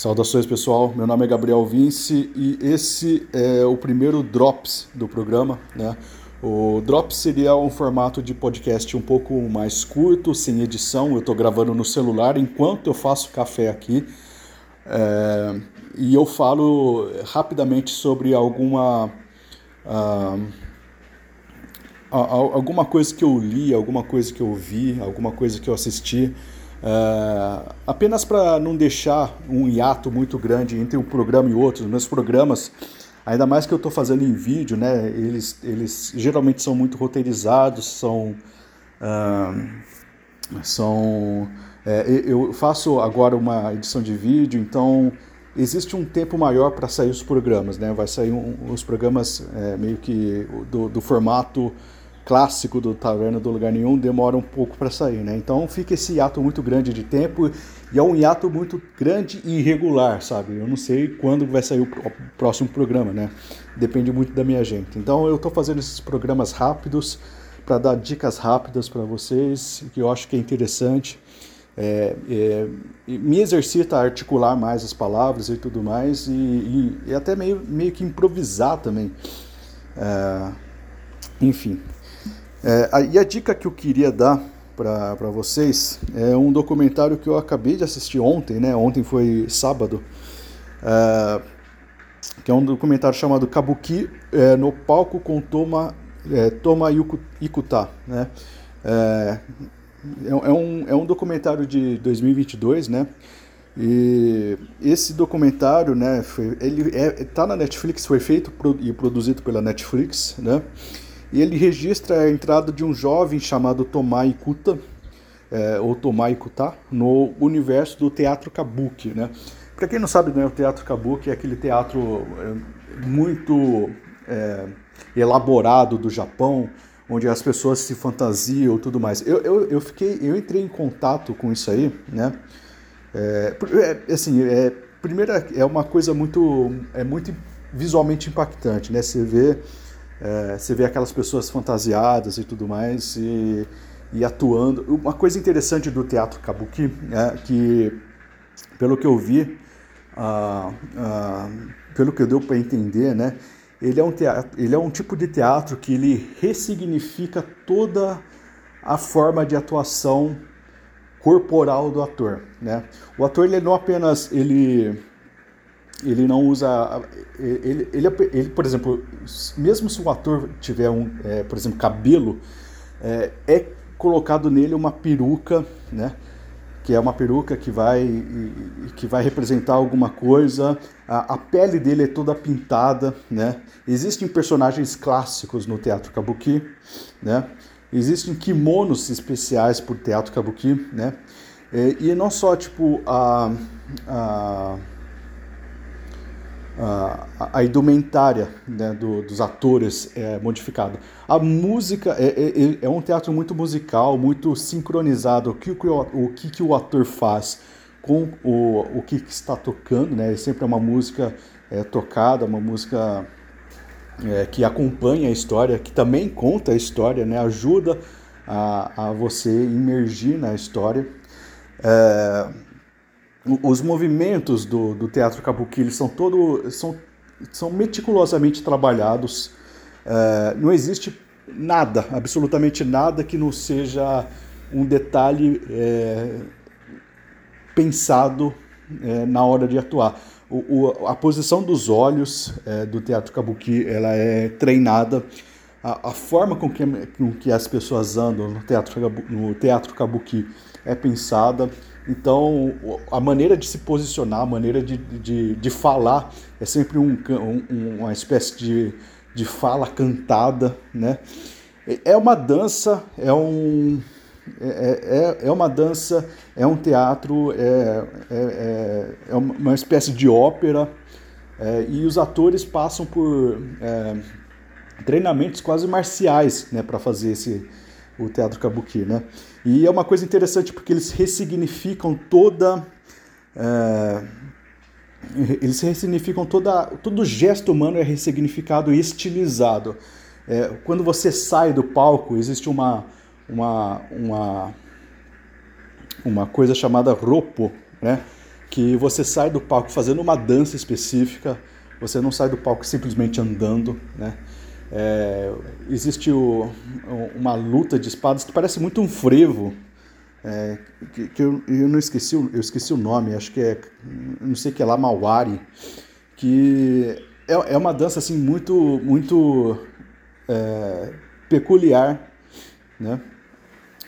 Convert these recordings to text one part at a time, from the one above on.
Saudações pessoal, meu nome é Gabriel Vince e esse é o primeiro Drops do programa. Né? O Drops seria um formato de podcast um pouco mais curto, sem edição. Eu estou gravando no celular enquanto eu faço café aqui. É, e eu falo rapidamente sobre alguma. Uh, alguma coisa que eu li, alguma coisa que eu vi, alguma coisa que eu assisti Uh, apenas para não deixar um hiato muito grande entre um programa e outro. Meus programas, ainda mais que eu estou fazendo em vídeo, né, eles, eles geralmente são muito roteirizados, são. Uh, são é, eu faço agora uma edição de vídeo, então existe um tempo maior para sair os programas, né? Vai sair um, os programas é, meio que do, do formato clássico do Taverna do Lugar Nenhum demora um pouco para sair, né? Então fica esse hiato muito grande de tempo e é um hiato muito grande e irregular, sabe? Eu não sei quando vai sair o próximo programa, né? Depende muito da minha gente. Então eu estou fazendo esses programas rápidos para dar dicas rápidas para vocês, que eu acho que é interessante. É, é, me exercita a articular mais as palavras e tudo mais, e, e, e até meio, meio que improvisar também. É, enfim, é, e a dica que eu queria dar para vocês é um documentário que eu acabei de assistir ontem, né? Ontem foi sábado, é, que é um documentário chamado Kabuki é, no palco com Toma, é, Toma Ikuta, né? É, é, é, um, é um documentário de 2022, né? E esse documentário, né, foi, ele é, tá na Netflix, foi feito e produzido pela Netflix, né? E ele registra a entrada de um jovem chamado Tomai Kuta, é, ou Tomai Kuta, no universo do teatro kabuki, né? Para quem não sabe, né, o teatro kabuki é aquele teatro é, muito é, elaborado do Japão, onde as pessoas se fantasiam tudo mais. Eu, eu, eu, fiquei, eu entrei em contato com isso aí, né? É, é assim, é, primeiro é uma coisa muito, é muito visualmente impactante, né? Você vê é, você vê aquelas pessoas fantasiadas e tudo mais e, e atuando. Uma coisa interessante do teatro kabuki é que, pelo que eu vi, ah, ah, pelo que deu para entender, né, ele é, um teatro, ele é um tipo de teatro que ele ressignifica toda a forma de atuação corporal do ator, né? O ator ele não apenas ele ele não usa. Ele, ele, ele, por exemplo, mesmo se o ator tiver um, é, por exemplo, cabelo, é, é, colocado nele uma peruca, né? Que é uma peruca que vai, que vai representar alguma coisa. A, a pele dele é toda pintada, né? Existem personagens clássicos no teatro kabuki, né? Existem kimonos especiais para o teatro kabuki, né? E, e não só tipo a, a a, a indumentária né, do, dos atores é modificada. A música é, é, é, é, um teatro muito musical, muito sincronizado. O que o, o, que, que o ator faz com o, o que, que está tocando, né? Sempre é uma música é, tocada, uma música é, que acompanha a história, que também conta a história, né? Ajuda a, a você imergir na história. É, os movimentos do, do teatro kabuki eles são todo são, são meticulosamente trabalhados. É, não existe nada absolutamente nada que não seja um detalhe é, pensado é, na hora de atuar. O, o, a posição dos olhos é, do teatro kabuki ela é treinada. A, a forma com que, com que as pessoas andam no teatro, no teatro kabuki é pensada então, a maneira de se posicionar, a maneira de, de, de falar é sempre um, um, uma espécie de, de fala cantada, né? É uma dança, é um, é, é, é uma dança, é um teatro, é, é, é uma espécie de ópera, é, e os atores passam por é, treinamentos quase marciais né, para fazer esse, o teatro kabuki, né? E é uma coisa interessante porque eles ressignificam toda. É, eles ressignificam toda. Todo gesto humano é ressignificado e estilizado. É, quando você sai do palco, existe uma, uma, uma, uma coisa chamada ropo, né? que você sai do palco fazendo uma dança específica, você não sai do palco simplesmente andando, né? É, existe o, uma luta de espadas que parece muito um frevo, é, que, que eu, eu, não esqueci, eu esqueci o nome, acho que é, não sei que é lá, Mawari, que é, é uma dança assim muito, muito é, peculiar, né?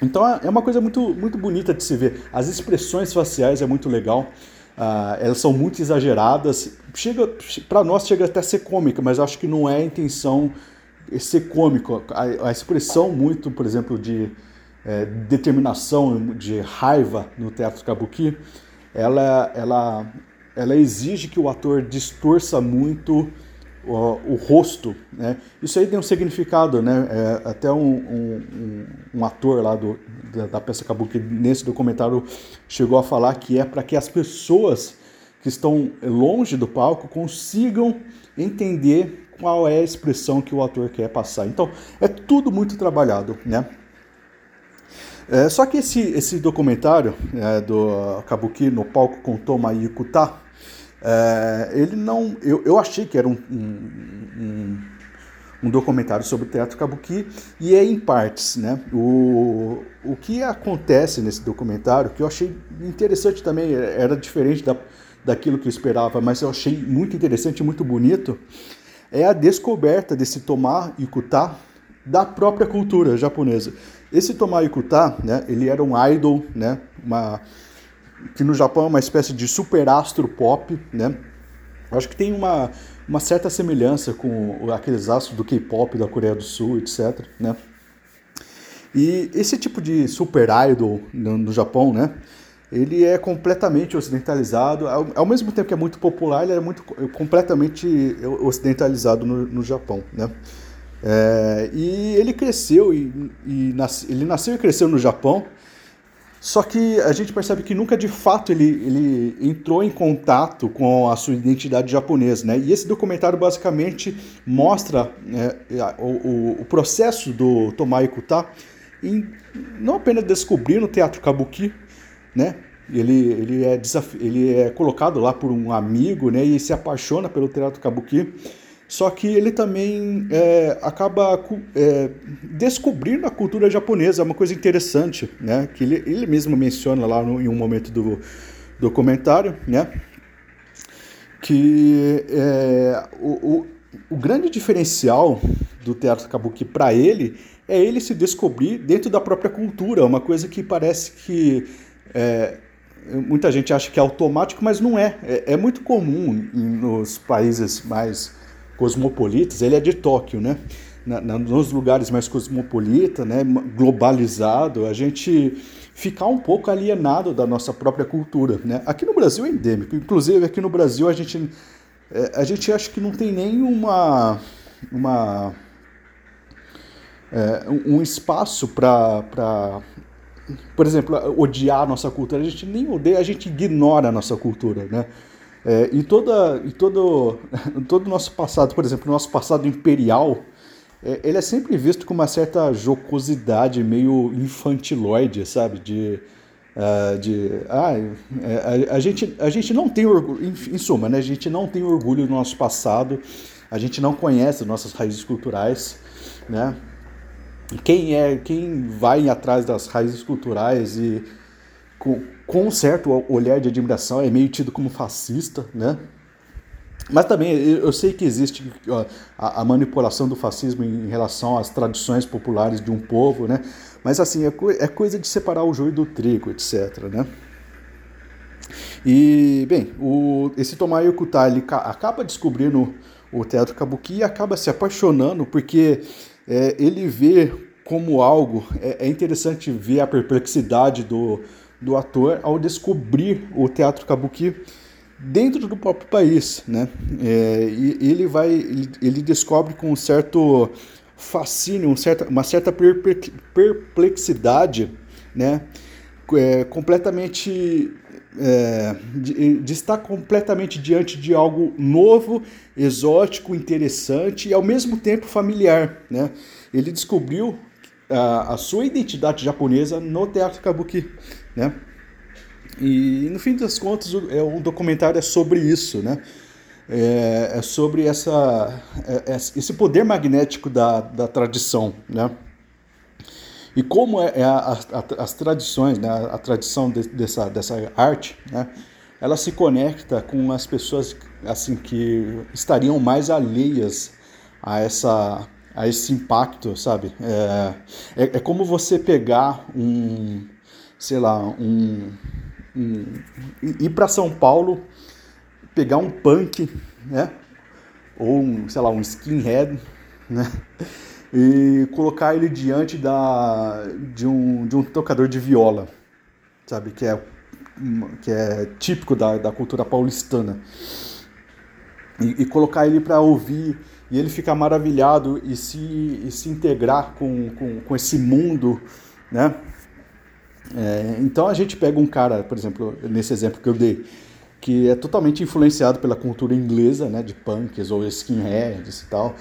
Então é, é uma coisa muito, muito bonita de se ver. As expressões faciais é muito legal. Uh, elas são muito exageradas. Chega, para nós chega até a ser cômica, mas acho que não é a intenção ser cômico. A, a expressão muito, por exemplo, de é, determinação, de raiva no teatro kabuki, ela, ela, ela exige que o ator distorça muito o, o rosto. Né? Isso aí tem um significado, né? É, até um, um, um, ator lá do, da, da peça kabuki, nesse documentário, chegou a falar que é para que as pessoas que estão longe do palco consigam entender qual é a expressão que o ator quer passar. Então, é tudo muito trabalhado, né? É, só que esse, esse documentário é, do Kabuki no palco com Toma Ikuta, é, ele não. Eu, eu achei que era um, um, um, documentário sobre o teatro Kabuki e é em partes. Né? O, o que acontece nesse documentário, que eu achei interessante também, era diferente da, daquilo que eu esperava, mas eu achei muito interessante e muito bonito, é a descoberta desse Toma Ikuta da própria cultura japonesa. Esse Toma Ikuta, né, ele era um idol, né, uma, que no Japão é uma espécie de superastro pop, né? Acho que tem uma, uma certa semelhança com aqueles astros do K-pop da Coreia do Sul, etc, né? E esse tipo de super idol no, no Japão, né? Ele é completamente ocidentalizado, ao, ao, mesmo tempo que é muito popular, ele é muito completamente ocidentalizado no, no Japão, né? É, e ele cresceu e, e ele nasceu e cresceu no Japão, só que a gente percebe que nunca de fato ele, ele entrou em contato com a sua identidade japonesa, né? E esse documentário basicamente mostra é, o, o, processo do Tomai Kuta em não apenas descobrir no teatro kabuki, né? Ele, ele, é ele é colocado lá por um amigo, né? E se apaixona pelo teatro kabuki só que ele também é, acaba é, descobrindo a cultura japonesa, é uma coisa interessante, né? Que ele, ele mesmo menciona lá no, em um momento do documentário, né? Que é, o, o, o, grande diferencial do teatro kabuki para ele é ele se descobrir dentro da própria cultura, uma coisa que parece que é, muita gente acha que é automático, mas não é. É, é muito comum nos países mais cosmopolitas, ele é de Tóquio, né? Na, na, nos lugares mais cosmopolita, né, globalizado, a gente ficar um pouco alienado da nossa própria cultura, né? Aqui no Brasil é endêmico, inclusive aqui no Brasil a gente é, a gente acha que não tem nenhuma uma é, um espaço para por exemplo, odiar a nossa cultura, a gente nem odeia, a gente ignora a nossa cultura, né? É, e toda, e todo, todo o nosso passado, por exemplo, o nosso passado imperial, é, ele é sempre visto com uma certa jocosidade meio infantiloide, sabe? De, uh, de ah, a, a, gente, a gente não tem orgulho, em, em, suma, né? A gente não tem orgulho do nosso passado, a gente não conhece nossas raízes culturais, né? Quem é, quem vai atrás das raízes culturais e com, com um certo olhar de admiração, é meio tido como fascista, né? Mas também eu sei que existe a, manipulação do fascismo em relação às tradições populares de um povo, né? Mas assim, é, é coisa de separar o joio do trigo, etc, né? E, bem, o, esse Tomayo Okuta, ele acaba descobrindo o teatro kabuki e acaba se apaixonando porque é, ele vê como algo, é, é interessante ver a perplexidade do, do ator ao descobrir o teatro kabuki dentro do próprio país, né? É, e ele vai, ele, ele, descobre com um certo fascínio, um uma certa perplexidade, né? É, completamente é, de, de, estar completamente diante de algo novo, exótico, interessante e ao mesmo tempo familiar, né? Ele descobriu a, a sua identidade japonesa no teatro kabuki, né? E no fim das contas, o, é, o documentário é sobre isso, né? É, é sobre essa, é, esse poder magnético da, da tradição, né? E como é, é a, a, as tradições, né? a, tradição de, dessa, dessa arte, né? ela se conecta com as pessoas assim que estariam mais alheias a essa a esse impacto, sabe? É, é, é como você pegar um, sei lá, um, um ir para São Paulo, pegar um punk, né? Ou um, sei lá, um skinhead, né? E colocar ele diante da, de, um, de um tocador de viola, sabe? Que é, que é típico da, da cultura paulistana. E, e colocar ele para ouvir e ele ficar maravilhado e se, e se integrar com, com, com esse mundo, né? É, então a gente pega um cara, por exemplo, nesse exemplo que eu dei, que é totalmente influenciado pela cultura inglesa, né, de punks ou skinheads e tal,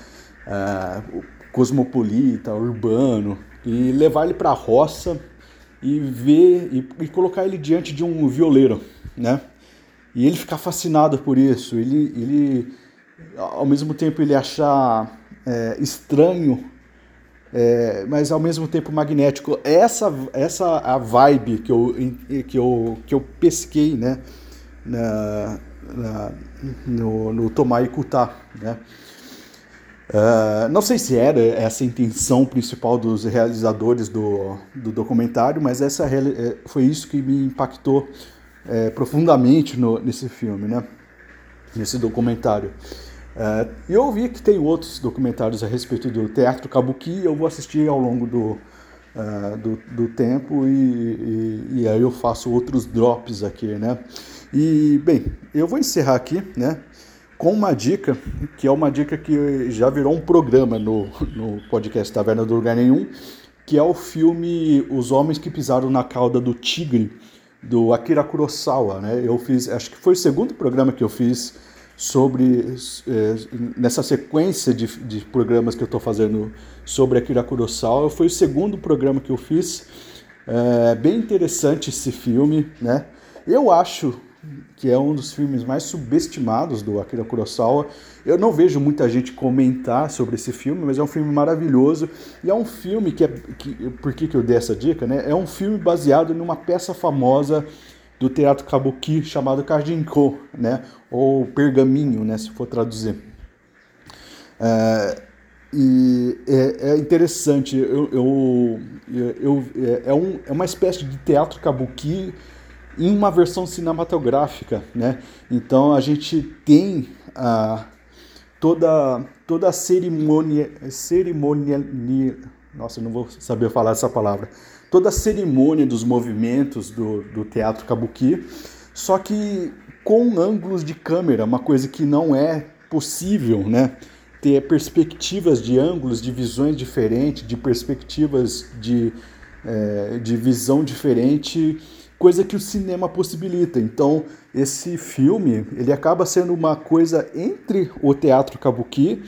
uh, cosmopolita, urbano, e levar ele para a roça e ver e, e, colocar ele diante de um violeiro, né? E ele ficar fascinado por isso, ele, ele ao mesmo tempo ele achar é, estranho, é, mas ao mesmo tempo magnético. Essa essa a vibe que eu que eu que eu pesquei, né? Na, na no, no Tomai Kuta, né? Uh, não sei se era essa a intenção principal dos realizadores do, do documentário, mas essa é, foi isso que me impactou é, profundamente no, nesse filme, né? nesse documentário. E eu ouvi que tem outros documentários a respeito do teatro kabuki, eu vou assistir ao longo do, uh, do, do, tempo e, e, e, aí eu faço outros drops aqui, né? E, bem, eu vou encerrar aqui, né? Com uma dica, que é uma dica que já virou um programa no, no podcast Taverna do Lugar Nenhum, que é o filme Os Homens que Pisaram na Cauda do Tigre, do Akira Kurosawa. Né? Eu fiz, acho que foi o segundo programa que eu fiz sobre, é, nessa sequência de, de programas que eu estou fazendo sobre Akira Kurosawa, foi o segundo programa que eu fiz. É bem interessante esse filme, né? Eu acho que é um dos filmes mais subestimados do Akira Kurosawa. Eu não vejo muita gente comentar sobre esse filme, mas é um filme maravilhoso e é um filme que é que, por que, que eu dei essa dica, né? É um filme baseado numa peça famosa do teatro kabuki chamado Kajinko, né? Ou Pergaminho, né? Se for traduzir. É, e é, é interessante, eu, eu, eu, é, é, um, é uma espécie de teatro kabuki em uma versão cinematográfica, né? Então a gente tem a toda toda a cerimônia cerimônia nossa, não vou saber falar essa palavra. Toda a cerimônia dos movimentos do, do teatro kabuki, só que com ângulos de câmera, uma coisa que não é possível, né? Ter perspectivas de ângulos, de visões diferentes, de perspectivas de, é, de visão diferente coisa que o cinema possibilita. Então, esse filme, ele acaba sendo uma coisa entre o teatro kabuki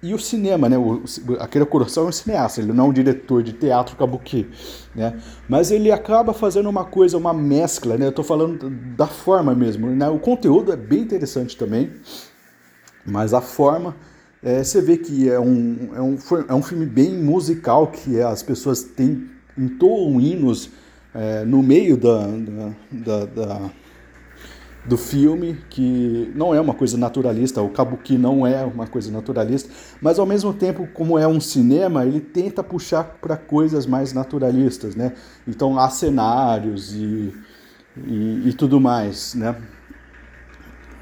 e o cinema, né? O, Akira Kurosawa é um cineasta, ele não é um diretor de teatro kabuki, né? Mas ele acaba fazendo uma coisa, uma mescla, né? Eu tô falando da forma mesmo, né? O conteúdo é bem interessante também, mas a forma, é, você vê que é um, é, um, é um filme bem musical, que as pessoas têm, entoam hinos é, no meio da, da, da, do filme, que não é uma coisa naturalista, o Kabuki não é uma coisa naturalista, mas ao mesmo tempo, como é um cinema, ele tenta puxar para coisas mais naturalistas, né? Então há cenários e, e, e tudo mais, né?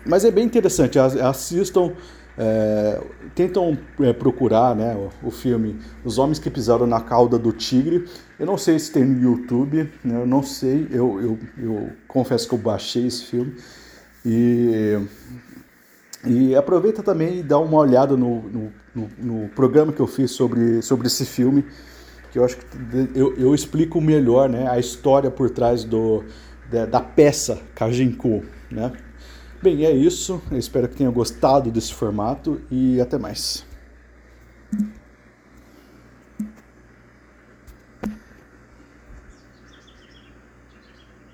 Mas é bem interessante, assistam é, tentam é, procurar né, o, o, filme Os Homens que Pisaram na Cauda do Tigre. Eu não sei se tem no YouTube, né, eu não sei, eu, eu, eu, confesso que eu baixei esse filme. E, e aproveita também e dá uma olhada no, no, no, no programa que eu fiz sobre, sobre esse filme, que eu acho que eu, eu explico melhor né, a história por trás do, da, da peça Kajinku, né? Bem, é isso. Eu espero que tenha gostado desse formato e até mais.